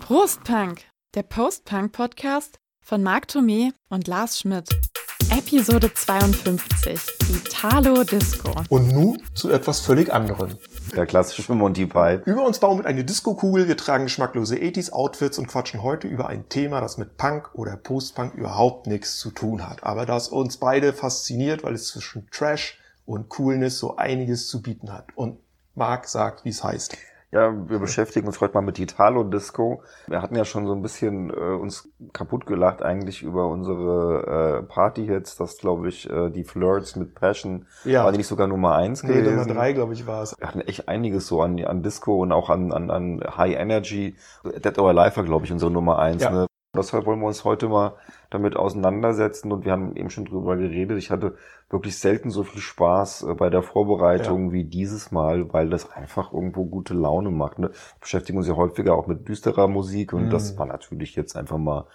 Prostpunk, der Post-Punk-Podcast von Marc Thomé und Lars Schmidt. Episode 52, Italo Disco. Und nun zu etwas völlig anderem. Der klassische Monty Python. Über uns bauen mit eine Disco-Kugel, wir tragen geschmacklose 80s-Outfits und quatschen heute über ein Thema, das mit Punk oder Post-Punk überhaupt nichts zu tun hat. Aber das uns beide fasziniert, weil es zwischen Trash und Coolness so einiges zu bieten hat. Und Marc sagt, wie es heißt. Ja, wir beschäftigen uns heute mal mit Italo Disco. Wir hatten ja schon so ein bisschen äh, uns kaputt gelacht eigentlich über unsere äh, Party-Hits, das glaube ich, äh, die Flirts mit Passion, Ja. war die nicht sogar Nummer eins Nee, gewesen? Nummer drei, glaube ich, war es. Wir hatten echt einiges so an, an Disco und auch an, an, an High Energy. Dead or Alive war, glaube ich, unsere Nummer eins. Ja. Ne? Deshalb wollen wir uns heute mal damit auseinandersetzen und wir haben eben schon drüber geredet. Ich hatte wirklich selten so viel Spaß äh, bei der Vorbereitung wie dieses Mal, weil das einfach irgendwo gute Laune macht. Ne? Wir beschäftigen uns ja häufiger auch mit düsterer Musik und Mhm. das war natürlich jetzt einfach mal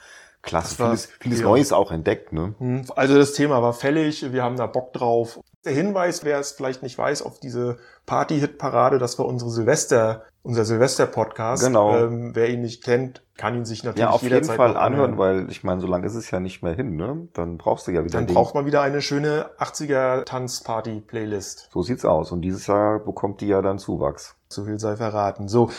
klasse. War- Vieles, vieles ja. Neues auch entdeckt. Ne? Hm, Also das Thema war fällig, wir haben da Bock drauf. Der Hinweis, wer es vielleicht nicht weiß, auf diese Party-Hit-Parade, das war unsere Silvester, unser Silvester-Podcast. Genau. Ähm, wer ihn nicht kennt, kann ihn sich natürlich Ja, auf jeden Fall anhören, weil ich meine, so lange ist es ja nicht mehr hin. Ne? Dann brauchst du ja wieder Dann braucht man wieder eine schöne 80er Tanzparty-Playlist. So sieht's aus. Und dieses Jahr bekommt die ja dann Zuwachs. So viel sei verraten. So,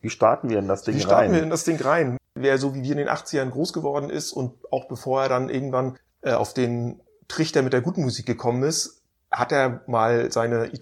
Wie starten wir in das Ding wie starten rein? wir in das Ding rein? Wer so wie wir in den 80ern groß geworden ist und auch bevor er dann irgendwann äh, auf den Trichter mit der guten Musik gekommen ist, hat er mal seine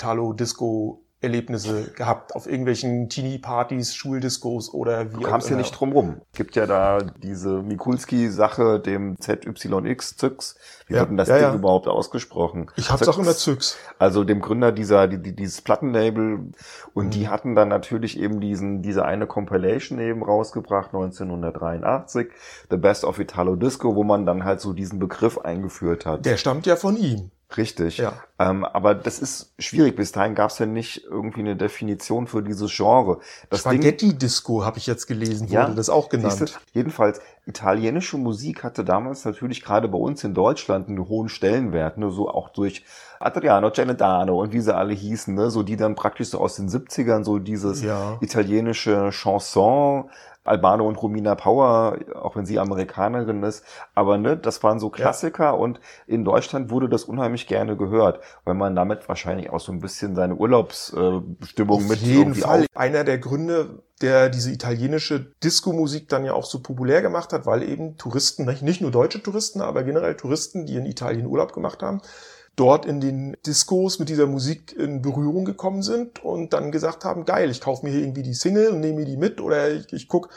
Italo-Disco-Erlebnisse gehabt auf irgendwelchen Teenie-Partys, Schuldiscos oder wie Du kamst auch ja immer. nicht drum rum. Gibt ja da diese Mikulski-Sache, dem ZYX, Zyx. Wie Ja, wird denn das ja, Ding ja. überhaupt ausgesprochen? Ich hab's Zyx. auch immer Zyx. Also dem Gründer dieser, die, die, dieses Plattenlabel. Und Mhm. die hatten dann natürlich eben diesen, diese eine Compilation eben rausgebracht, 1983. The Best of Italo Disco, wo man dann halt so diesen Begriff eingeführt hat. Der stammt ja von ihm. Richtig. Ja. Ähm, aber das ist schwierig. Bis dahin gab es ja nicht irgendwie eine Definition für dieses Genre. Das Spaghetti-Disco habe ich jetzt gelesen, Ja, wurde das auch genannt. Siehste, jedenfalls, italienische Musik hatte damals natürlich gerade bei uns in Deutschland einen hohen Stellenwert, ne, so auch durch Adriano Celentano und wie sie alle hießen, ne, so die dann praktisch so aus den 70ern so dieses Ja. italienische Chanson, Albano und Romina Power, auch wenn sie Amerikanerin ist, aber ne, das waren so Klassiker und in Deutschland wurde das unheimlich gerne gehört, weil man damit wahrscheinlich auch so ein bisschen seine Urlaubsstimmung Auf mit jeden irgendwie Fall. Einer der Gründe, der diese italienische Disco-Musik dann ja auch so populär gemacht hat, weil eben Touristen, nicht nur deutsche Touristen, aber generell Touristen, die in Italien Urlaub gemacht haben, dort in den Discos mit dieser Musik in Berührung gekommen sind und dann gesagt haben, geil, ich kaufe mir hier irgendwie die Single und nehme mir die mit oder ich, ich guck,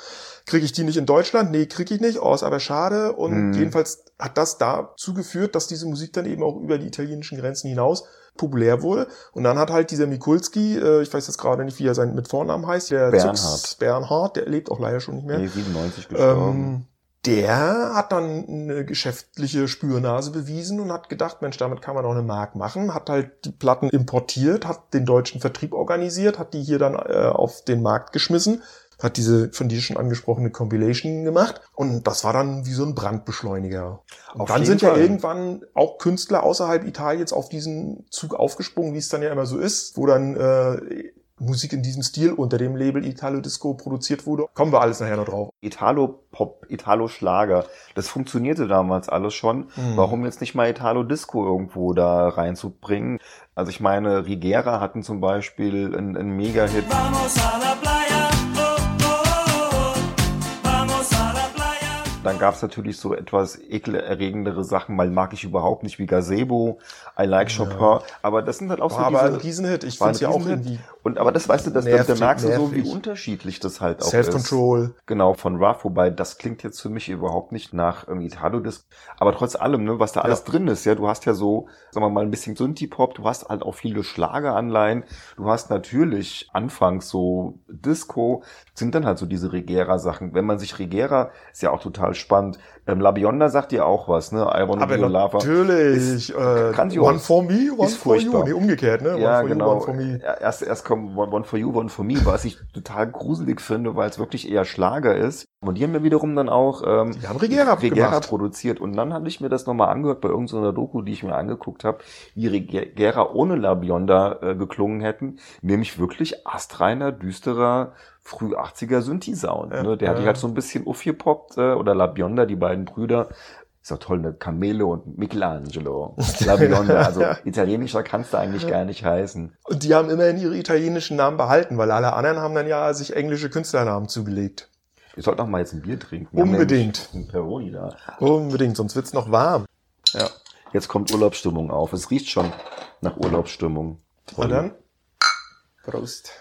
kriege ich die nicht in Deutschland? Nee, kriege ich nicht. Oh, ist aber schade. Und Mhm. jedenfalls hat das dazu geführt, dass diese Musik dann eben auch über die italienischen Grenzen hinaus populär wurde. Und dann hat halt dieser Mikulski, äh, ich weiß jetzt gerade nicht, wie er sein mit Vornamen heißt, der Bernhard. Zux Bernhard, der lebt auch leider schon nicht mehr. Nee, 97 gestorben. Ähm, der hat dann eine geschäftliche Spürnase bewiesen und hat gedacht, Mensch, damit kann man doch eine Mark machen, hat halt die Platten importiert, hat den deutschen Vertrieb organisiert, hat die hier dann äh, auf den Markt geschmissen, hat diese von dir schon angesprochene Compilation gemacht und das war dann wie so ein Brandbeschleuniger. Und Auf dann sind ja Fall. irgendwann auch Künstler außerhalb Italiens auf diesen Zug aufgesprungen, wie es dann ja immer so ist, wo dann äh, Musik in diesem Stil unter dem Label Italo Disco produziert wurde. Kommen wir alles nachher noch drauf. Italo-Pop, Italo-Schlager, das funktionierte damals alles schon. Mhm. Warum jetzt nicht mal Italo-Disco irgendwo da reinzubringen? Also ich meine, Rigera hatten zum Beispiel einen, einen Mega-Hit. Vamos a la playa, Dann gab es natürlich so etwas ekelerregendere Sachen, mal mag ich überhaupt nicht wie Gazebo, I like Chopin, aber das sind halt auch so aber ein diese... Riesenhit. Ich war ein finde ja auch Riesenhit. irgendwie Und aber das weißt du, das, da, Nervig, da merkst du so, wie nervig. unterschiedlich das halt auch ist. Self-Control. Genau, von Ruff, wobei das klingt jetzt für mich überhaupt nicht nach irgendwie Italo-Disc. Aber trotz allem, ne, was da alles Ja. drin ist, ja, du hast ja so, sagen wir mal, ein bisschen Synthie-Pop, du hast halt auch viele Schlageranleihen, du hast natürlich anfangs so Disco, sind dann halt so diese Regera-Sachen. Wenn man sich Regera, ist ja auch total spannend, ähm, La Bionda sagt dir auch was, ne, I wanna Aber lover. natürlich. Äh, grandios. one for me, one Ist for you. furchtbar. Nee, umgekehrt, ne? Ja, one for genau. you, one for me. Erst, erst kommt One, One for You, One for Me, was ich total gruselig finde, weil es wirklich eher Schlager ist. Und die haben ja wiederum dann auch ähm, Die haben Regera Regera produziert. Und dann hatte ich mir das nochmal angehört bei irgendeiner Doku, die ich mir angeguckt habe, wie Regera ohne La Bionda äh, geklungen hätten. Nämlich wirklich astreiner, düsterer, früh 80er Synthi-Sound. Ja, ne? Der hat ja. dich halt so ein bisschen aufgepoppt, äh, oder La Bionda, die beiden Brüder. Ist doch toll, ne? Camelo und Michelangelo. La Bionda. Also italienischer kannst du eigentlich gar nicht heißen. Und die haben immerhin ihre italienischen Namen behalten, weil alle anderen haben dann ja sich englische Künstlernamen zugelegt. Wir sollten auch mal jetzt ein Bier trinken. Wir Unbedingt. Einen Peroni da. Unbedingt, sonst wird's noch warm. Ja. Jetzt kommt Urlaubsstimmung auf. Es riecht schon nach Urlaubsstimmung. Und dann? Prost.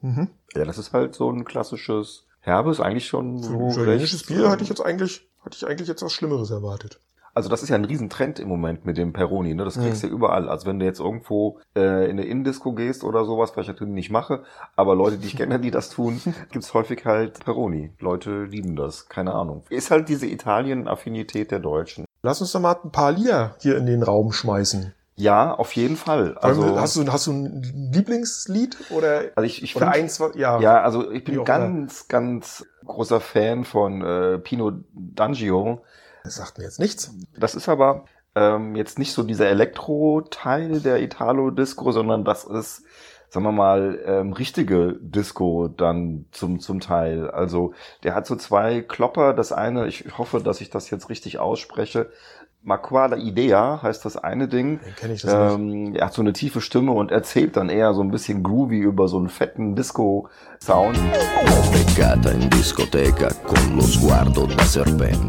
Mhm. Ja, das ist halt so ein klassisches Herbes, eigentlich schon so ein italienisches Bier hatte ich jetzt eigentlich, hatte ich eigentlich jetzt was Schlimmeres erwartet. Also das ist ja ein Riesentrend im Moment mit dem Peroni, ne? Das kriegst Mhm. du ja überall. Also wenn du jetzt irgendwo äh, in eine Indisco gehst oder sowas, was ich natürlich nicht mache, aber Leute, die ich kenne, die das tun, gibt's häufig halt Peroni. Leute lieben das, keine Ahnung. Ist halt diese Italien-Affinität der Deutschen. Lass uns doch mal ein paar Lieder hier in den Raum schmeißen. Ja, auf jeden Fall. Also, hast du, hast du ein Lieblingslied oder, also ich, ich oder find- eins, ja. Ja, also ich bin ganz, ganz großer Fan von äh, Pino D'Angio. Das sagt mir jetzt nichts. Das ist aber ähm, jetzt nicht so dieser Elektro-Teil der Italo-Disco, sondern das ist, sagen wir mal, ähm, richtige Disco dann zum, zum Teil. Also der hat so zwei Klopper. Das eine, ich hoffe, dass ich das jetzt richtig ausspreche. Maquada Idea heißt das eine Ding. Den kenne ich das nicht. Ähm, er hat so eine tiefe Stimme und erzählt dann eher so ein bisschen groovy über so einen fetten Disco-Sound.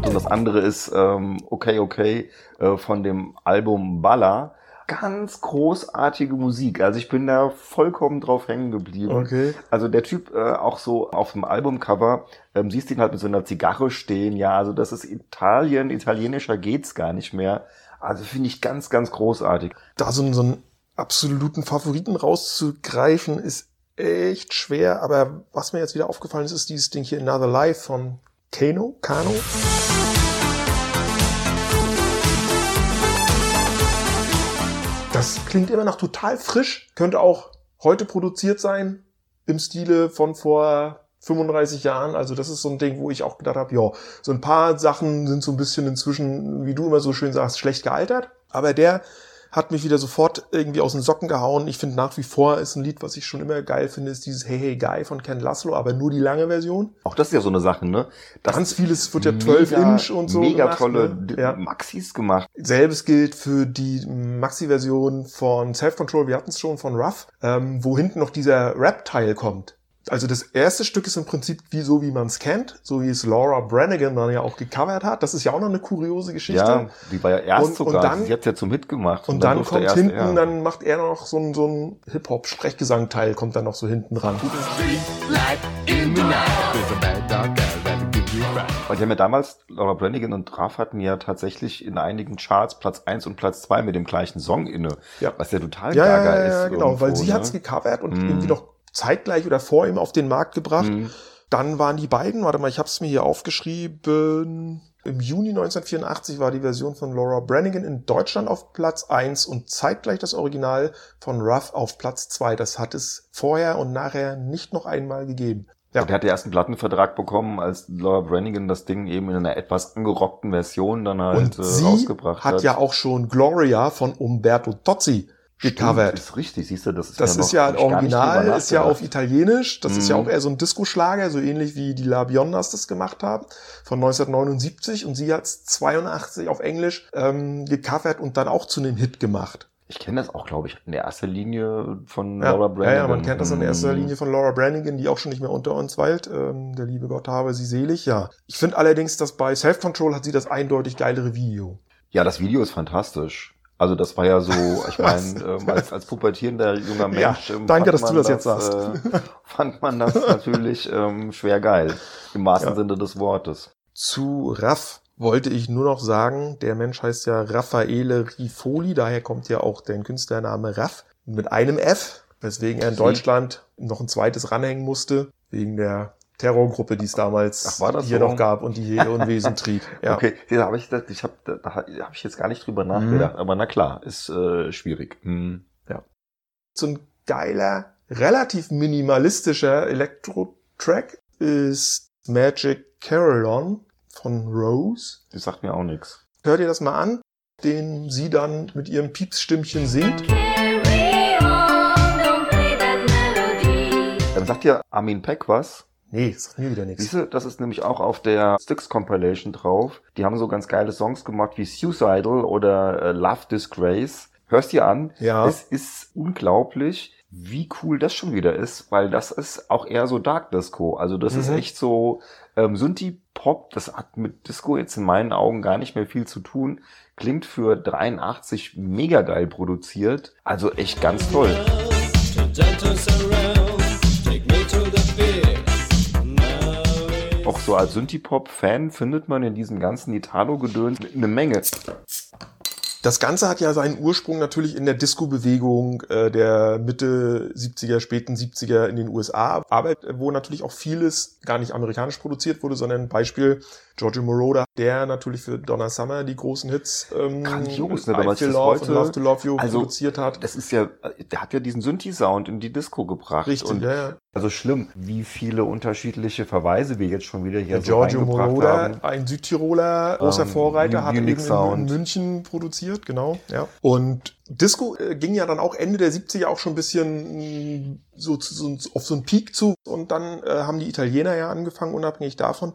Und das andere ist ähm, Okay Okay äh, von dem Album Balla. Ganz großartige Musik. Also ich bin da vollkommen drauf hängen geblieben. Okay. Also der Typ äh, auch so auf dem Albumcover, ähm, siehst ihn halt mit so einer Zigarre stehen. Ja, also das ist Italien, italienischer geht's gar nicht mehr. Also finde ich ganz, ganz großartig. Da so, einen- so einen absoluten Favoriten rauszugreifen, ist echt schwer. Aber was mir jetzt wieder aufgefallen ist, ist dieses Ding hier Another Life von Kano. Kano. Das klingt immer noch total frisch. Könnte auch heute produziert sein im Stile von vor 35 Jahren. Also das ist so ein Ding, wo ich auch gedacht habe, ja, so ein paar Sachen sind so ein bisschen inzwischen, wie du immer so schön sagst, schlecht gealtert. Aber der hat mich wieder sofort irgendwie aus den Socken gehauen. Ich finde nach wie vor ist ein Lied, was ich schon immer geil finde, ist dieses Hey Hey Guy von Ken Laszlo, aber nur die lange Version. Auch das ist ja so eine Sache, ne? Das Ganz vieles wird ja 12 mega- Inch und so Mega gemacht, tolle ne? Ja. Maxis gemacht. Selbes gilt für die Maxi-Version von Self-Control, wir hatten es schon von Ruff, ähm, wo hinten noch dieser Rap-Teil kommt. Also das erste Stück ist im Prinzip wie so, wie man es kennt, so wie es Laura Branigan dann ja auch gecovert hat. Das ist ja auch noch eine kuriose Geschichte. Ja, die war ja erst Und- und sogar, dann- sie hat ja zum Hit gemacht. Und dann durfte kommt hinten, er. dann macht er noch so ein, so ein Hip-Hop-Sprechgesang-Teil, kommt dann noch so hinten ran. Weil die haben ja damals, Laura Branigan und Raff hatten ja tatsächlich in einigen Charts Platz 1 und Platz 2 mit dem gleichen Song inne. Ja. Was ja total Ja, ja, gaga ja, ist. ja genau, irgendwo, weil sie ne? hat's gecovert und Mhm. irgendwie noch zeitgleich oder vor ihm auf den Markt gebracht. Mhm. Dann waren die beiden, warte mal, ich habe es mir hier aufgeschrieben. Im Juni 1984 war die Version von Laura Branigan in Deutschland auf Platz 1 und zeitgleich das Original von Ruff auf Platz 2. Das hat es vorher und nachher nicht noch einmal gegeben. Ja. Der hat den ersten Plattenvertrag bekommen, als Laura Branigan das Ding eben in einer etwas angerockten Version dann halt Und äh, sie rausgebracht hat. hat ja auch schon Gloria von Umberto Tozzi Stimmt, gecovert. Ist richtig, siehst du, das ist Das ja ist ja original, ist ja auf. Italienisch. Das ist ja Mhm. auch eher so ein Disco-Schlager, so ähnlich wie die La Biondas das gemacht haben, von 1979. Und sie hat's 82 auf Englisch ähm, gecovert und dann auch zu einem Hit gemacht. Ich kenne das auch, glaube ich, in erster Linie von Ja, Laura ja, Branigan. ja, man kennt das in erster Mhm. Linie von Laura Branigan, die auch schon nicht mehr unter uns weilt. Ähm, der liebe Gott habe sie selig, ja. Ich finde allerdings, dass bei Self-Control hat sie das eindeutig geilere Video. Ja, das Video ist fantastisch. Also das war ja so, ich meine, ähm, als, als pubertierender junger Ja, Mensch. ähm, danke, fand dass du man das jetzt sagst. Äh, fand man das natürlich ähm, schwer geil. Im wahrsten Ja. Sinne des Wortes. Zu Raff wollte ich nur noch sagen, der Mensch heißt ja Raffaele Rifoli, daher kommt ja auch der Künstlername Raff mit einem F, weswegen er in Sie? Deutschland noch ein zweites ranhängen musste, wegen der Terrorgruppe, die es damals Ach, war das hier so? noch gab und die hier ihr Unwesen trieb. Ja. Okay, da habe ich, das- ich habe, da, da habe ich jetzt gar nicht drüber nachgedacht. Aber na klar, ist äh, schwierig. Hm. So ein geiler relativ minimalistischer Elektro-Track ist Magic Carillon von Rose. Das sagt mir auch nichts. Hört ihr das mal an, den sie dann mit ihrem Piepsstimmchen singt. Dann sagt ja Armin Peck was. Nee, das sagt mir wieder nichts. Siehst du, das ist nämlich auch auf der Styx Compilation drauf. Die haben so ganz geile Songs gemacht wie Suicidal oder äh, Love Disgrace. Hörst dir an. Ja. Es ist unglaublich, wie cool das schon wieder ist, weil das ist auch eher so Dark Disco. Also das ist Mhm. echt so ähm, Synthie-Pop. Das hat mit Disco jetzt in meinen Augen gar nicht mehr viel zu tun. Klingt für 83 mega geil produziert. Also echt ganz toll. Auch so als Synthie-Pop-Fan findet man in diesem ganzen Italo-Gedöns eine Menge. Das Ganze hat ja seinen Ursprung natürlich in der Disco-Bewegung äh, der Mitte 70er, späten 70er in den USA, aber wo natürlich auch vieles gar nicht amerikanisch produziert wurde, sondern Beispiel Giorgio Moroder, der natürlich für Donna Summer die großen Hits ähm, Grandios, ne, wenn man Love heute- Love to Love You Also, produziert hat. Das ist ja, der hat ja diesen Synthi-Sound in die Disco gebracht. Richtig, Und ja, ja. Also schlimm, wie viele unterschiedliche Verweise wir jetzt schon wieder hier Der so Giorgio Moroder, haben. ein Südtiroler, großer Ähm, Vorreiter, hat eben in, München produziert, genau. Ja. Und Disco äh, ging ja dann auch Ende der 70er auch schon ein bisschen mh, so, zu- so auf so einen Peak zu. Und dann äh, haben die Italiener ja angefangen, unabhängig davon,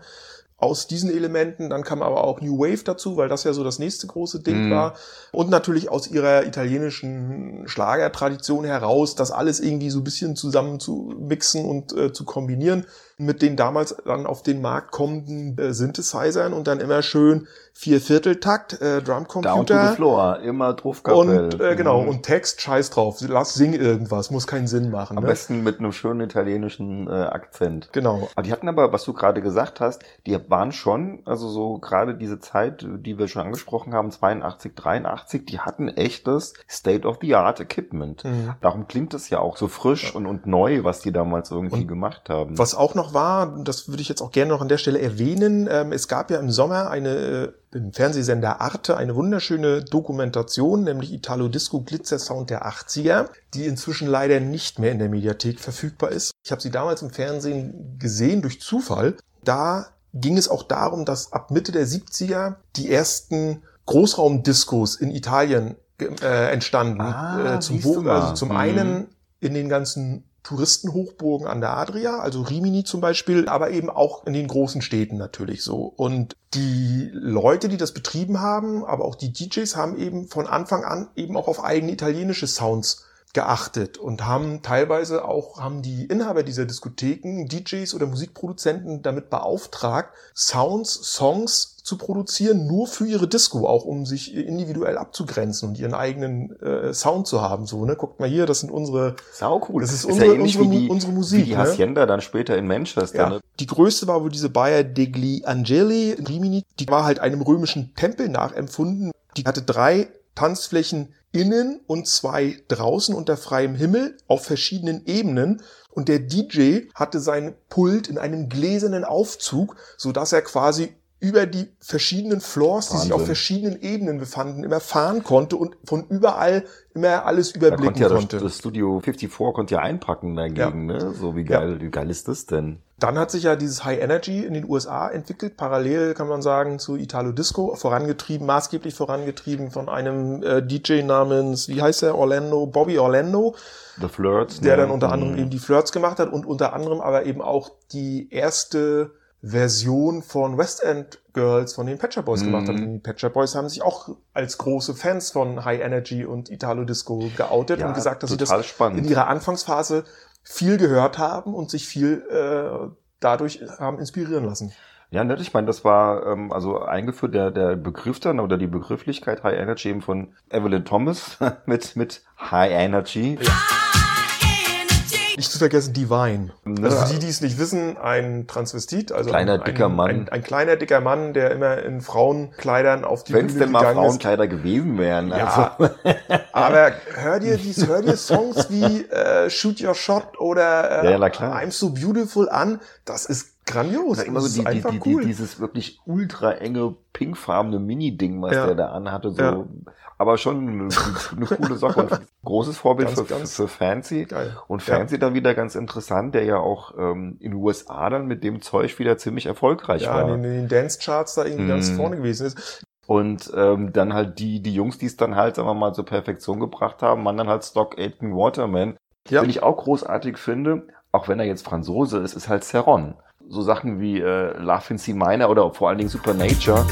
aus diesen Elementen. Dann kam aber auch New Wave dazu, weil das ja so das nächste große Ding Mhm. war. Und natürlich aus ihrer italienischen Schlagertradition heraus, das alles irgendwie so ein bisschen zusammen zu mixen und äh, zu kombinieren mit den damals dann auf den Markt kommenden äh, Synthesizern und dann immer schön Viervierteltakt, äh, Down to the Drumcomputer. floor, immer Druffkapell. Und äh, genau, Mhm. und Text, scheiß drauf. Lass sing irgendwas, muss keinen Sinn machen. Am Ne? besten mit einem schönen italienischen äh, Akzent. Genau. Aber die hatten aber, was du gerade gesagt hast, die waren schon, also so gerade diese Zeit, die wir schon angesprochen haben, 82, 83, die hatten echtes State-of-the-Art-Equipment. Mhm. Darum klingt es ja auch so frisch und, und neu, was die damals irgendwie gemacht haben. Was auch noch war, das würde ich jetzt auch gerne noch an der Stelle erwähnen, ähm, es gab ja im Sommer eine äh, im Fernsehsender Arte eine wunderschöne Dokumentation, nämlich Italo Disco Glitzer Sound der 80er, die inzwischen leider nicht mehr in der Mediathek verfügbar ist. Ich habe sie damals im Fernsehen gesehen durch Zufall. Da ging es auch darum, dass ab Mitte der 70er die ersten Großraumdiskos in Italien äh, entstanden. Ah, äh, zum, also zum Mhm. einen in den ganzen Touristenhochburgen an der Adria, also Rimini zum Beispiel, aber eben auch in den großen Städten natürlich so. Und die Leute, die das betrieben haben, aber auch die DJs haben eben von Anfang an eben auch auf eigene italienische Sounds geachtet und haben teilweise auch, haben die Inhaber dieser Diskotheken, DJs oder Musikproduzenten damit beauftragt, Sounds, Songs zu produzieren, nur für ihre Disco, auch um sich individuell abzugrenzen und ihren eigenen äh, Sound zu haben. So, ne? Guckt mal hier, das sind unsere Sau cool. Das ist ja unsere- ähnlich unsere die, unsere Musik, Wie die ne? Hacienda dann später in Manchester. Ja, Ne? die größte war wohl diese Bayer degli Angeli in Rimini. Die war halt einem römischen Tempel nachempfunden. Die hatte drei Tanzflächen innen und zwei draußen unter freiem Himmel auf verschiedenen Ebenen. Und der DJ hatte sein Pult in einem gläsernen Aufzug, so dass er quasi über die verschiedenen Floors, die sich Wahnsinn. auf verschiedenen Ebenen befanden, immer fahren konnte und von überall immer alles Da überblicken konnte ja das, konnte. das Studio 54 konnte ja einpacken dagegen, ne? So wie geil, wie geil ist das denn? Dann hat sich ja dieses High Energy in den USA entwickelt, parallel kann man sagen zu Italo Disco, vorangetrieben, maßgeblich vorangetrieben von einem äh, DJ namens, wie heißt er, Orlando, Bobby Orlando, The Flirts. der ne? dann unter anderem Mhm. eben die Flirts gemacht hat und unter anderem aber eben auch die erste Version von West End Girls von den Pet Shop Boys gemacht hat. Mhm. Und die Pet Shop Boys haben sich auch als große Fans von High Energy und Italo Disco geoutet Ja, und gesagt, dass sie das spannend. in ihrer Anfangsphase viel gehört haben und sich viel äh, dadurch haben inspirieren lassen. Ja, nett. Ich meine, das war ähm, also eingeführt der der Begriff dann oder die Begrifflichkeit High Energy eben von Evelyn Thomas mit mit High Energy. Nicht zu vergessen Divine. Ne? Also für die, die es nicht wissen, ein Transvestit, also Kleiner, ein, dicker Mann. Ein, ein kleiner dicker Mann, der immer in Frauenkleidern auf die Wenn es denn mal gegangen ist. Frauenkleider gewesen wären. Ja, Also. aber hör dir, dies, hör dir Songs wie äh, Shoot Your Shot oder äh, Ja. I'm So Beautiful an. Das ist grandios. Ja, immer so die, die, die, cool. die, dieses wirklich ultra enge pinkfarbene Mini-Ding, was Ja. der da anhatte, so. Ja. Aber schon eine, eine coole Sache und großes Vorbild Ganz, für, ganz für Fancy. Geil. Und Ja. Fancy dann wieder ganz interessant, der ja auch ähm, in den USA dann mit dem Zeug wieder ziemlich erfolgreich ja, war. in den, in den Dance-Charts da irgendwie ganz Mhm. vorne gewesen ist. Und ähm, dann halt die, die Jungs, die es dann halt, sagen wir mal, zur Perfektion gebracht haben, waren dann halt Stock Aitken Waterman. Ja. Den ich auch großartig finde, auch wenn er jetzt Franzose ist, ist halt Ceron. So Sachen wie äh, Love in C Minor oder vor allen Dingen Supernature.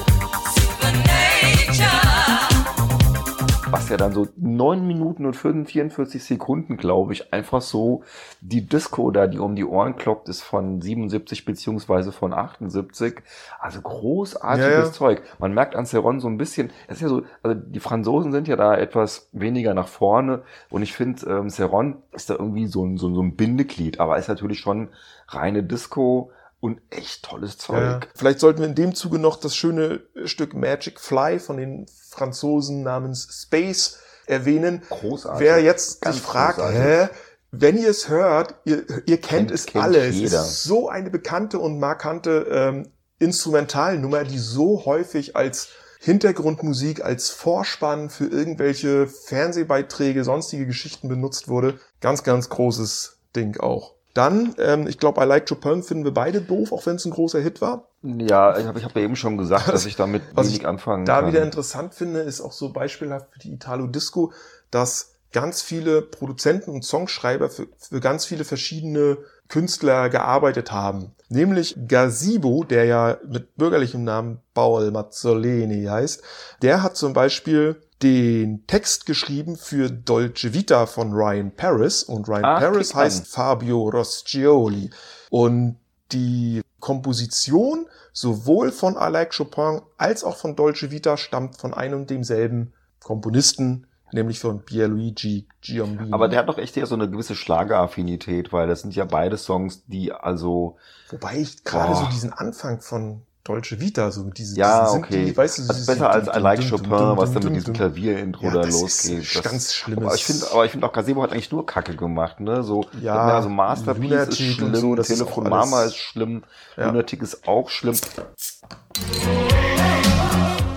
Was ja dann so neun Minuten und 44 Sekunden, glaube ich, einfach so die Disco da, die um die Ohren kloppt, ist von 77 beziehungsweise von 78. Also großartiges Ja, ja. Zeug. Man merkt an Ceron so ein bisschen, es ist ja so, also die Franzosen sind ja da etwas weniger nach vorne und ich finde, ähm, Ceron ist da irgendwie so ein, so, ein- so ein Bindeglied, aber ist natürlich schon reine Disco und echt tolles Zeug. Ja. Vielleicht sollten wir in dem Zuge noch das schöne Stück Magic Fly von den Franzosen namens Space erwähnen. Großartig. Wer jetzt Ganz sich fragt, großartig. hä? Wenn ihr es hört, ihr, ihr kennt, Kennt- es kennt alle. Es jeder. ist so eine bekannte und markante ähm, Instrumentalnummer, die so häufig als Hintergrundmusik, als Vorspann für irgendwelche Fernsehbeiträge, sonstige Geschichten benutzt wurde. Ganz, ganz großes Ding auch. Dann, ähm, ich glaube, I Like Chopin finden wir beide doof, auch wenn es ein großer Hit war. Ja, ich habe ich hab ja eben schon gesagt, dass ich damit Was wenig ich anfangen da kann. wieder interessant finde, ist auch so beispielhaft für die Italo-Disco, dass ganz viele Produzenten und Songschreiber für, für ganz viele verschiedene Künstler gearbeitet haben. Nämlich Gazebo, der ja mit bürgerlichem Namen Paul Mazzoleni heißt, der hat zum Beispiel den Text geschrieben für Dolce Vita von Ryan Paris und Ryan Ach, Paris heißt Fabio Roscioli. Und die Komposition sowohl von Like Chopin als auch von Dolce Vita stammt von einem und demselben Komponisten, nämlich von Pierluigi Giombini. Aber der hat doch echt eher so eine gewisse Schlageraffinität, weil das sind ja beide Songs, die also Wobei ich gerade so diesen Anfang von Dolce Vita, so mit diesen, ja diesen okay, die, weißt du, also besser als I Like Chopin, was dann mit diesem dum. Klavierintro Ja, da das losgeht. ist ganz schlimmes. Aber ich finde, aber ich finde auch Gazebo hat eigentlich nur Kacke gemacht, ne? So, Ja, also Masterpiece ist Lunatic schlimm, so, das ist Telefon alles- Mama ist schlimm, Ja. Lunatic ist auch schlimm.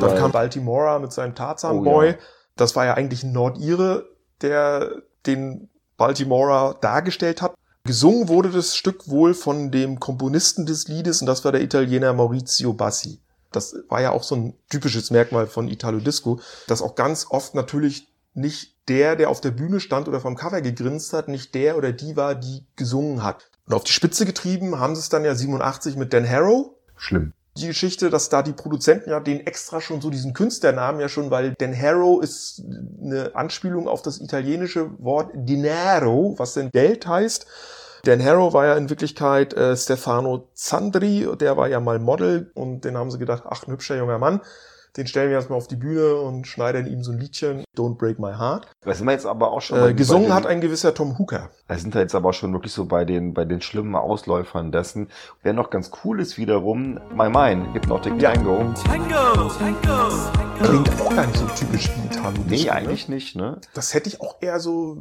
Dann Weil- kam Baltimora mit seinem Tarzan Oh, Boy. ja. Das war ja eigentlich ein Nordire, der den Baltimora dargestellt hat. Gesungen wurde das Stück wohl von dem Komponisten des Liedes und das war der Italiener Maurizio Bassi. Das war ja auch so ein typisches Merkmal von Italo Disco, dass auch ganz oft natürlich nicht der, der auf der Bühne stand oder vom Cover gegrinst hat, nicht der oder die war, die gesungen hat. Und auf die Spitze getrieben haben sie es dann ja 87 mit Dan Harrow, Schlimm. Die Geschichte, dass da die Produzenten ja den extra schon so diesen Künstlernamen ja schon, weil Dan Harrow ist eine Anspielung auf das italienische Wort Dinero, was denn Geld heißt. Dan Harrow war ja in Wirklichkeit äh, Stefano Zandri, der war ja mal Model und den haben sie gedacht, ach, ein hübscher junger Mann, den stellen wir erstmal auf die Bühne und schneidern ihm so ein Liedchen, Don't Break My Heart. Da sind wir jetzt aber auch schon Äh, gesungen bei hat den- ein gewisser Tom Hooker. Da sind wir jetzt aber auch schon wirklich so bei den, bei den schlimmen Ausläufern dessen. Wer noch ganz cool ist wiederum, My Mind, Hypnotic Ja. Tango. Tango, Tango, Klingt auch gar nicht so typisch wie Italo Nee, ne? eigentlich nicht, ne? das hätte ich auch eher so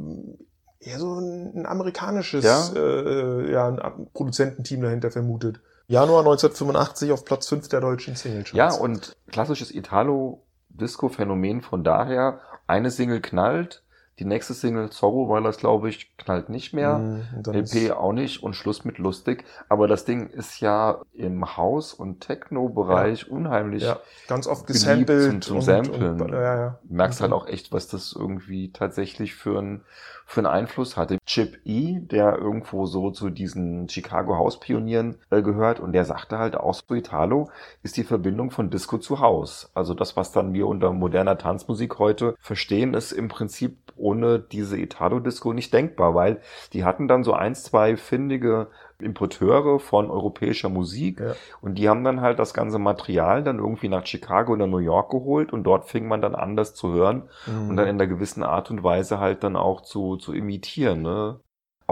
eher so ein, ein amerikanisches Ja? äh, ja, ein Produzententeam dahinter vermutet. Januar 1985 auf Platz 5 der deutschen Singlecharts. Ja, und klassisches Italo-Disco-Phänomen von daher, eine Single knallt, die nächste Single, Zorro war das, glaube ich, knallt nicht mehr. Mhm, dann LP auch nicht und Schluss mit lustig. Aber das Ding ist ja im House- und Techno-Bereich unheimlich. ja, ganz oft gesampelt zum- zum und, Samplen. Und, ja, ja. Merkst halt auch echt, was das irgendwie tatsächlich für einen für einen Einfluss hatte. Chip E, der irgendwo so zu diesen Chicago House Pionieren äh, gehört und der sagte halt auch so Italo ist die Verbindung von Disco zu House. Also das, was dann wir unter moderner Tanzmusik heute verstehen, ist im Prinzip ohne diese Italo Disco nicht denkbar, weil die hatten dann so eins, zwei findige Importeure von europäischer Musik Ja. und die haben dann halt das ganze Material dann irgendwie nach Chicago oder New York geholt und dort fing man dann an, das zu hören Mhm. und dann in einer gewissen Art und Weise halt dann auch zu, zu imitieren. Ne?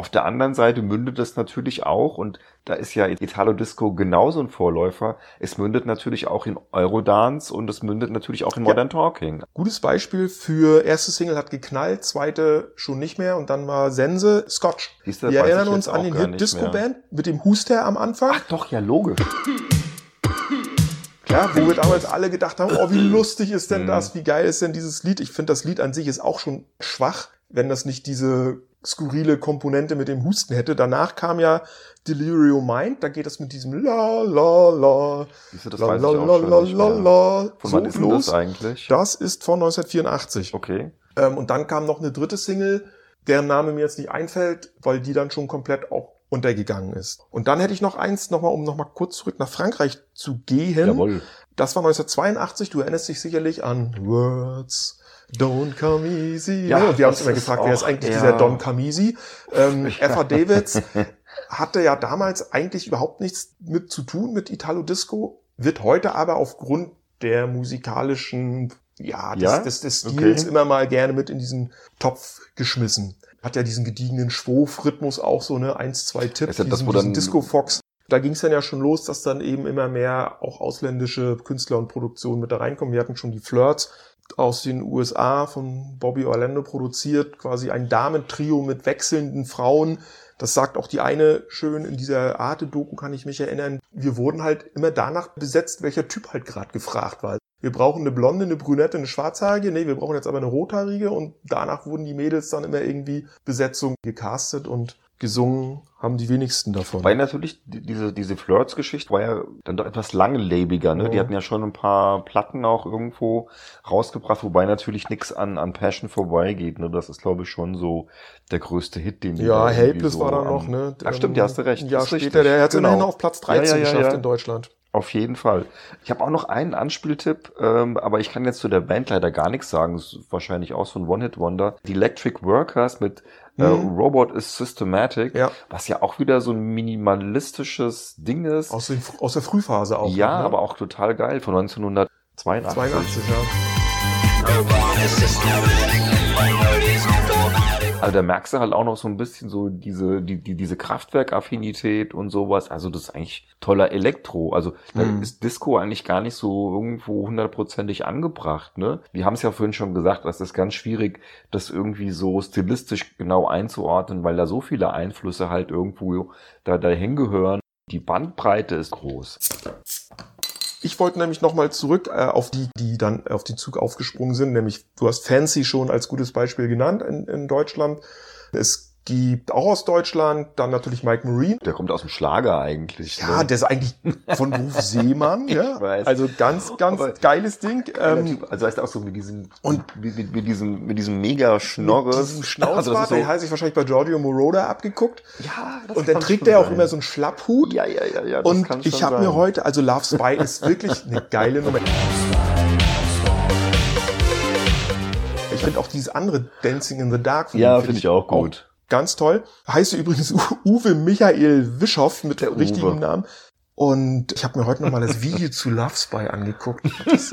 Auf der anderen Seite mündet es natürlich auch, und da ist ja Italo Disco genauso ein Vorläufer, es mündet natürlich auch in Eurodance und es mündet natürlich auch in Modern Talking. Gutes Beispiel für erste Single hat geknallt, zweite schon nicht mehr und dann war Sense Scotch. Siehst du, Wir erinnern uns an den Hit Disco mehr. Band mit dem Huster am Anfang. Ach doch, ja, logisch. Ja, wo wir damals alle gedacht haben, oh, wie lustig ist Mhm. denn das? Wie geil ist denn dieses Lied? Ich finde, das Lied an sich ist auch schon schwach, wenn das nicht diese skurrile Komponente mit dem Husten hätte. Danach kam ja Delirium Mind, da geht es mit diesem La La La Siehst du, das La weiß La ich La auch schon La nicht La mehr. La Von so wann ist los. das eigentlich? Das ist von 1984. Okay. Ähm, und dann kam noch eine dritte Single, deren Name mir jetzt nicht einfällt, weil die dann schon komplett auch untergegangen ist. Und dann hätte ich noch eins, noch mal, um noch mal kurz zurück nach Frankreich zu gehen. Jawohl. Das war 1982. Du erinnerst dich sicherlich an Words Don't Come Easy. Ja, ne? Und wir haben uns immer gefragt, wer ist eigentlich dieser Don Camisi? Ähm, Eva Davids hatte ja damals eigentlich überhaupt nichts mit zu tun mit Italo Disco, wird heute aber aufgrund der musikalischen, ja, des, Ja? des, des Stils Okay. immer mal gerne mit in diesen Topf geschmissen. Hat ja diesen gediegenen Schwurf-Rhythmus auch so, ne, eins, zwei Tipp, Ist ja das, diesen, diesen Disco-Fox. Da ging es dann ja schon los, dass dann eben immer mehr auch ausländische Künstler und Produktionen mit da reinkommen. Wir hatten schon die Flirts aus den USA von Bobby Orlando produziert, quasi ein Damentrio mit wechselnden Frauen. Das sagt auch die eine schön in dieser Arte-Doku, kann ich mich erinnern. Wir wurden halt immer danach besetzt, welcher Typ halt gerade gefragt war. Wir brauchen eine Blonde, eine Brünette, eine Schwarzhaarige. Nee, wir brauchen jetzt aber eine Rothaarige. Und danach wurden die Mädels dann immer irgendwie Besetzung gecastet und gesungen haben die wenigsten davon. Weil natürlich die- diese, diese Flirts-Geschichte war ja dann doch etwas langlebiger, ne? Ja. Die hatten ja schon ein paar Platten auch irgendwo rausgebracht, wobei natürlich nichts an, an Passion vorbeigeht, ne? Das ist, glaube ich, schon so der größte Hit, den die ja, Helpless so war da noch, ne? Ach stimmt, ja, hast du recht. Jahr ist später, der hat es Genau. immerhin auf Platz 13 Ja, ja, ja, geschafft ja. in Deutschland. Auf jeden Fall. Ich habe auch noch einen Anspieltipp, ähm, aber ich kann jetzt zu der Band leider gar nichts sagen. Das ist wahrscheinlich auch so ein One-Hit-Wonder. Die Electric Workers mit äh, Mhm. Robot is Systematic, Ja. was ja auch wieder so ein minimalistisches Ding ist. Aus, den, aus der Frühphase auch. ja, ne? aber auch total geil von 1982. 82, ja. Also da merkst du halt auch noch so ein bisschen so diese, die, die, diese Kraftwerk-Affinität und sowas. Also das ist eigentlich toller Elektro. Also da Mhm. ist Disco eigentlich gar nicht so irgendwo hundertprozentig angebracht. Ne? Wir haben es ja vorhin schon gesagt, das ist ganz schwierig, das irgendwie so stilistisch genau einzuordnen, weil da so viele Einflüsse halt irgendwo da dahin gehören. Die Bandbreite ist groß. Ich wollte nämlich nochmal zurück äh, auf die, die dann auf den Zug aufgesprungen sind, nämlich du hast Fancy schon als gutes Beispiel genannt in, in Deutschland. Es gibt auch aus Deutschland dann natürlich Mike Marine. Der kommt aus dem Schlager eigentlich. Ja, ne? der ist eigentlich von Beruf Seemann, ja. weiß. Also ganz, ganz Aber- geiles Ding. Ähm, also heißt auch so mit diesem und- mit, mit, mit diesem mit diesem mega Schnorres. mit diesem Schnauzbart, Also das ist der so, hat sich wahrscheinlich bei Giorgio Moroder abgeguckt. ja, das Und dann trägt schon er auch sein. immer so einen Schlapphut. Ja, ja, ja, ja. Das Und kann ich habe mir heute, also Love Spy ist wirklich eine geile Nummer. Ich finde auch dieses andere Dancing in the Dark. von Ja, finde ich auch gut. Ganz toll. Heißt übrigens Uwe Michael Wischoff mit Der richtigem Uwe. Namen. Und ich habe mir heute nochmal das Video zu Love Spy angeguckt. Das,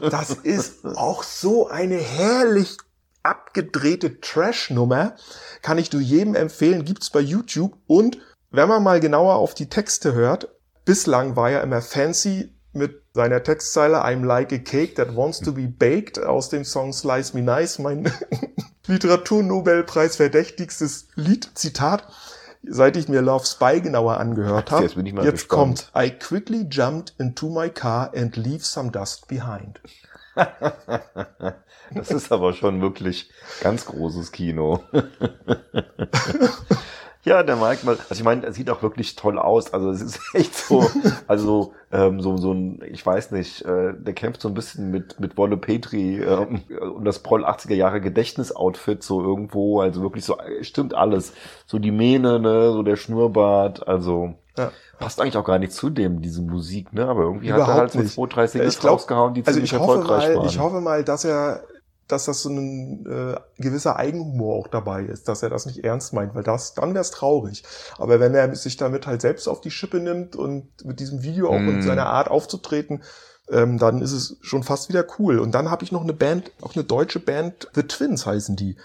das ist auch so eine herrlich abgedrehte Trash-Nummer. Kann ich nur jedem empfehlen. Gibt's bei YouTube. Und wenn man mal genauer auf die Texte hört, bislang war ja immer Fancy mit seiner Textzeile I'm like a cake that wants to be baked aus dem Song Slice Me Nice, mein Literaturnobelpreis verdächtigstes Lied, Zitat. Seit ich mir Love Spy genauer angehört habe, Jetzt bin ich mal jetzt gespannt. kommt I quickly jumped into my car and leave some dust behind. Das ist aber schon wirklich ganz großes Kino. Ja, der Mike mal, also ich meine, er sieht auch wirklich toll aus. Also es ist echt so, also ähm, so so ein, ich weiß nicht, äh, der kämpft so ein bisschen mit mit Wolle Petri ähm, und das Proll 80er Jahre Gedächtnisoutfit so irgendwo, also wirklich so äh, stimmt alles, so die Mähne, ne, so der Schnurrbart, also Ja. passt eigentlich auch gar nicht zu dem diese Musik, ne, aber irgendwie hat er Überhaupt halt so zwei, drei Singles rausgehauen, die Also ziemlich ich hoffe erfolgreich mal, waren. ich hoffe mal, dass er, dass das so ein äh, gewisser Eigenhumor auch dabei ist, dass er das nicht ernst meint, weil das, dann wäre es traurig. Aber wenn er sich damit halt selbst auf die Schippe nimmt und mit diesem Video auch Mm. und seiner Art aufzutreten, ähm, dann ist es schon fast wieder cool. Und dann habe ich noch eine Band, auch eine deutsche Band, The Twins heißen die.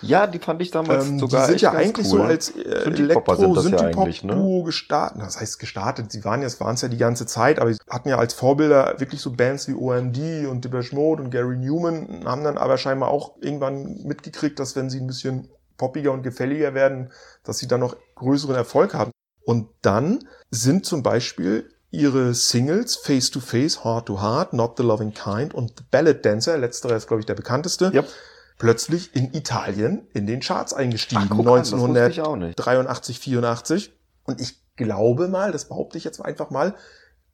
Ja, die fand ich damals Ähm, sogar die sind ja eigentlich cool. so als äh, Synthie-Popper sind das ja eigentlich, ne? Gestartet. Das heißt gestartet, sie waren jetzt, waren es ja die ganze Zeit, aber sie hatten ja als Vorbilder wirklich so Bands wie OMD und Depeche Mode und Gary Newman, haben dann aber scheinbar auch irgendwann mitgekriegt, dass wenn sie ein bisschen poppiger und gefälliger werden, dass sie dann noch größeren Erfolg haben. Und dann sind zum Beispiel ihre Singles Face to Face, Heart to Heart, Not the Loving Kind und The Ballad Dancer, letzterer ist glaube ich der bekannteste, Ja. plötzlich in Italien in den Charts eingestiegen. Ach, guck an, das wusste ich auch nicht. 1983, 84. Und ich glaube mal, das behaupte ich jetzt einfach mal,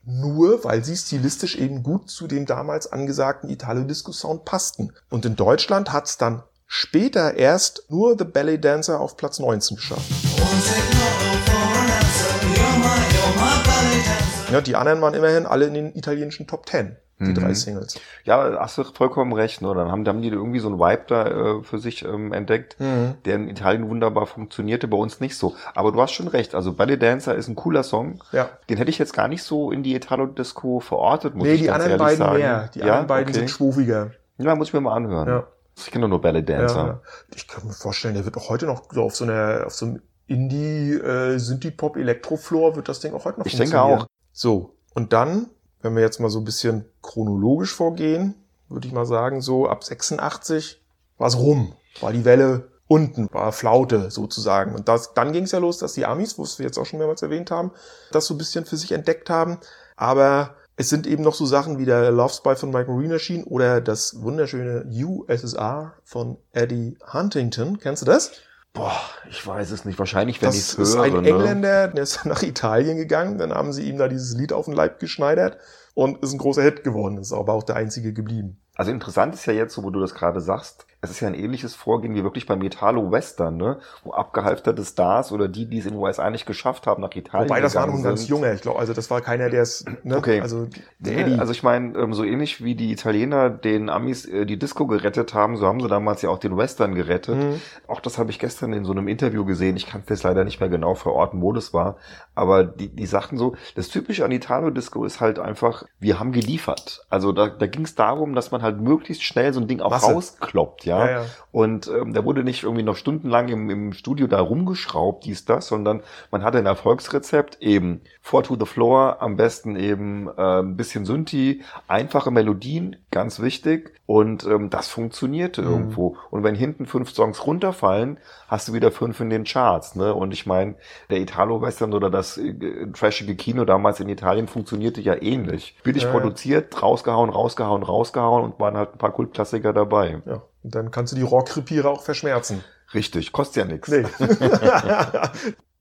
nur weil sie stilistisch eben gut zu dem damals angesagten Italo-Disco-Sound passten. Und in Deutschland hat es dann später erst nur The Ballet Dancer auf Platz 19 geschafft. Ja, die anderen waren immerhin alle in den italienischen Top 10, die Mhm. drei Singles. Ja, hast du vollkommen recht. Ne? Dann haben, dann haben die irgendwie so einen Vibe da äh, für sich ähm, entdeckt, der in Italien wunderbar funktionierte, bei uns nicht so. Aber du hast schon recht. Also Ballet Dancer ist ein cooler Song. Ja. Den hätte ich jetzt gar nicht so in die Italo-Disco verortet, muss Nee, ich die ganz anderen ehrlich beiden sagen. mehr. Die ja? anderen beiden okay. sind schwufiger. Ja, muss ich mir mal anhören. Ja. Ich kenne doch nur Ballet Dancer. Ja. Ich kann mir vorstellen, der wird auch heute noch so auf so einer, auf so einem Indie, äh, Synthie-Pop, Elektrofloor wird das Ding auch heute noch Ich denke auch. So. Und dann, wenn wir jetzt mal so ein bisschen chronologisch vorgehen, würde ich mal sagen, so ab 86 war es rum. War die Welle unten, war Flaute sozusagen. Und das, dann ging es ja los, dass die Amis, was wir jetzt auch schon mehrmals erwähnt haben, das so ein bisschen für sich entdeckt haben. Aber es sind eben noch so Sachen wie der Love Spy von Mike Marine erschienen oder das wunderschöne USSR von Eddie Huntington. Kennst du das? Boah, ich weiß es nicht. Wahrscheinlich, wenn ich Das es ist höre. ein ne? Engländer, der ist nach Italien gegangen, dann haben sie ihm da dieses Lied auf den Leib geschneidert und ist ein großer Hit geworden, ist aber auch der einzige geblieben. Also interessant ist ja jetzt, so wo du das gerade sagst, es ist ja ein ähnliches Vorgehen wie wirklich beim Metalo-Western, ne? wo abgehalfterte Stars oder die, die es in den USA nicht geschafft haben, nach Italien Wobei, das war noch ein ganz junger, ich glaube, also das war keiner, der es, ne? Okay. also der Eddie. Also ich meine, ähm, so ähnlich wie die Italiener den Amis äh, die Disco gerettet haben, so haben sie damals ja auch den Western gerettet. Mhm. Auch das habe ich gestern in so einem Interview gesehen. Ich kann es jetzt leider nicht mehr genau verorten, wo das war. Aber die, die sagten so, das Typische an Italo-Disco ist halt einfach, wir haben geliefert. Also da, da ging es darum, dass man halt möglichst schnell so ein Ding auch Masse. rauskloppt, ja. Ja, ja. Und ähm, da wurde nicht irgendwie noch stundenlang im, im Studio da rumgeschraubt, dies, das, sondern man hatte ein Erfolgsrezept, eben Four to the Floor, am besten eben äh, ein bisschen Synthi, einfache Melodien, ganz wichtig. Und ähm, das funktionierte Mhm. irgendwo. Und wenn hinten fünf Songs runterfallen, hast du wieder fünf in den Charts. Ne? Und ich meine, der Italo-Western oder das äh, trashige Kino damals in Italien funktionierte ja ähnlich. Billig Ja. produziert, rausgehauen, rausgehauen, rausgehauen und waren halt ein paar Kultklassiker dabei. ja. Und dann kannst du die Rockrepiere auch verschmerzen. Richtig, kostet ja nichts. Nee.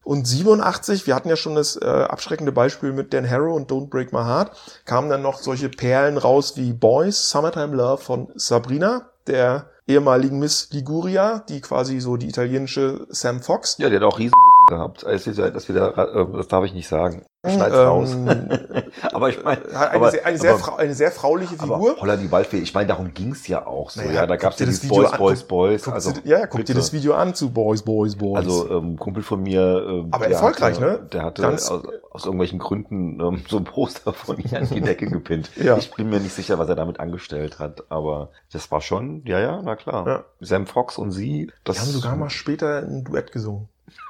Und 87, wir hatten ja schon das äh, abschreckende Beispiel mit Dan Harrow und Don't Break My Heart, kamen dann noch solche Perlen raus wie Boys, Summertime Love von Sabrina, der ehemaligen Miss Liguria, die quasi so die italienische Sam Fox. Ja, der hat auch riesen gehabt. Ja- Das, wieder, äh, das darf ich nicht sagen. Schneid's raus. Ähm, aber ich meine, eine, aber, sehr, eine, sehr, aber, eine sehr frauliche aber Figur. Holla die Waldfee, ich meine, darum ging's ja auch so. Naja, ja, da guck gab's dir ja dieses Video Boys, an, Boys, guck- Boys. Guck Also, dir, ja, guck dir bitte. das Video an zu Boys, Boys, Boys. Also ähm, Kumpel von mir, äh, Aber erfolgreich, hatte, ne? Der hatte Ganz- aus, aus irgendwelchen Gründen ähm, so ein Poster von ihr an die Decke gepinnt. Ja. Ich bin mir nicht sicher, was er damit angestellt hat, aber das war schon, ja, ja, na klar. Ja. Sam Fox und sie, das Die haben sogar mal später ein Duett gesungen.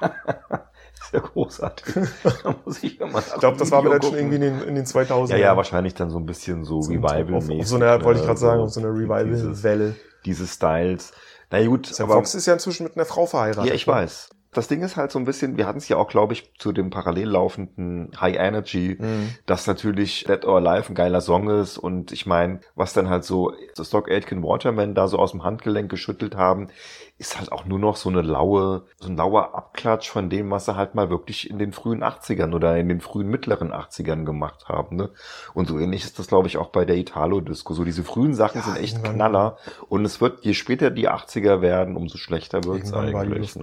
ist ja großartig. da muss ich ja mal Ich glaube, das war aber dann schon irgendwie in den, in den 2000ern. Ja, ja, wahrscheinlich dann so ein bisschen so, Revival-mäßig. Auf, auf so einer, wollte ich ne? gerade sagen, So auf so einer Revival-Welle. Diese Styles. Na gut, Sam aber Fox ist ja inzwischen mit einer Frau verheiratet. ja, ich weiß. Das Ding ist halt so ein bisschen, wir hatten es ja auch, glaube ich, zu dem parallel laufenden High Energy, Mhm. dass natürlich Dead or Alive ein geiler Song ist und ich meine, was dann halt so so Stock Aitken Waterman da so aus dem Handgelenk geschüttelt haben, ist halt auch nur noch so eine laue, so ein lauer Abklatsch von dem, was sie halt mal wirklich in den frühen 80ern oder in den frühen mittleren 80ern gemacht haben. Ne? Und so ähnlich ist das, glaube ich, auch bei der Italo-Disco. So diese frühen Sachen Ja, sind echt Knaller und es wird, je später die 80er werden, umso schlechter wird es eigentlich. Ne?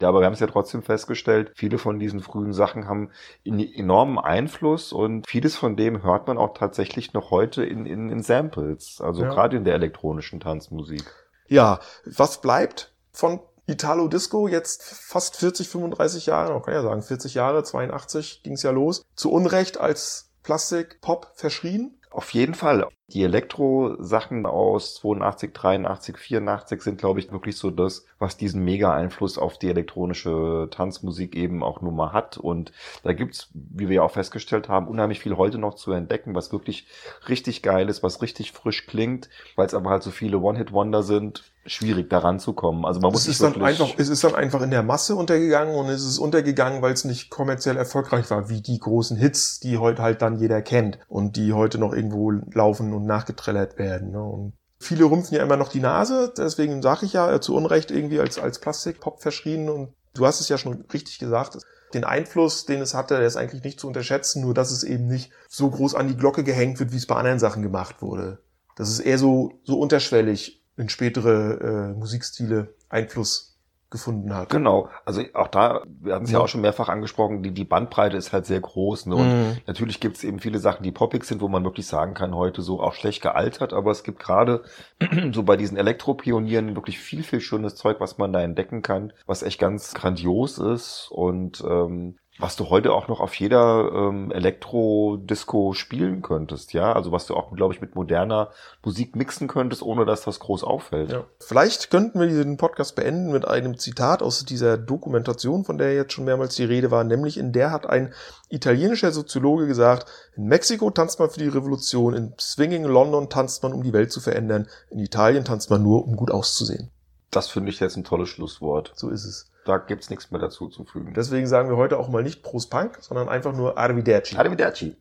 Ja, aber wir haben es ja trotzdem festgestellt, viele von diesen frühen Sachen haben einen enormen Einfluss und vieles von dem hört man auch tatsächlich noch heute in, in, in Samples, also Ja. gerade in der elektronischen Tanzmusik. Ja, was bleibt von Italo Disco jetzt fast 40, 35 Jahre, man kann ja sagen 40 Jahre, 82 ging es ja los, zu Unrecht als Plastik-Pop verschrien. Auf jeden Fall. Die Elektro-Sachen aus 82, 83, 84 sind, glaube ich, wirklich so das, was diesen Mega-Einfluss auf die elektronische Tanzmusik eben auch nun mal hat. Und da gibt's, wie wir ja auch festgestellt haben, unheimlich viel heute noch zu entdecken, was wirklich richtig geil ist, was richtig frisch klingt, weil es aber halt so viele One-Hit-Wonder sind, schwierig daran zu kommen. Also man muss Es sich ist, dann einfach, es ist dann einfach in der Masse untergegangen und es ist untergegangen, weil es nicht kommerziell erfolgreich war, wie die großen Hits, die heute halt dann jeder kennt und die heute noch irgendwo laufen und nachgetrellert werden. Ne? Und viele rümpfen ja immer noch die Nase, deswegen sage ich ja äh, zu Unrecht irgendwie als, als Plastikpop verschrien und du hast es ja schon richtig gesagt, den Einfluss, den es hatte, der ist eigentlich nicht zu unterschätzen, nur dass es eben nicht so groß an die Glocke gehängt wird, wie es bei anderen Sachen gemacht wurde. Das ist eher so, so unterschwellig in spätere äh, Musikstile Einfluss gefunden hat. Genau, also auch da, wir hatten es ja. Ja. auch schon mehrfach angesprochen, die, die Bandbreite ist halt sehr groß. Ne? Und Mhm. natürlich gibt es eben viele Sachen, die poppig sind, wo man wirklich sagen kann, heute so auch schlecht gealtert, aber es gibt gerade so bei diesen Elektropionieren wirklich viel, viel schönes Zeug, was man da entdecken kann, was echt ganz grandios ist und ähm, was du heute auch noch auf jeder ähm, Elektro-Disco spielen könntest, ja, also was du auch, glaube ich, mit moderner Musik mixen könntest, ohne dass das groß auffällt. Ja. Vielleicht könnten wir diesen Podcast beenden mit einem Zitat aus dieser Dokumentation, von der jetzt schon mehrmals die Rede war, nämlich in der hat ein italienischer Soziologe gesagt, in Mexiko tanzt man für die Revolution, in Swinging London tanzt man, um die Welt zu verändern, in Italien tanzt man nur, um gut auszusehen. Das finde ich jetzt ein tolles Schlusswort. So ist es. Da gibt's nichts mehr dazu zu fügen. Deswegen sagen wir heute auch mal nicht Prost Punk, sondern einfach nur Arrivederci. Arrivederci.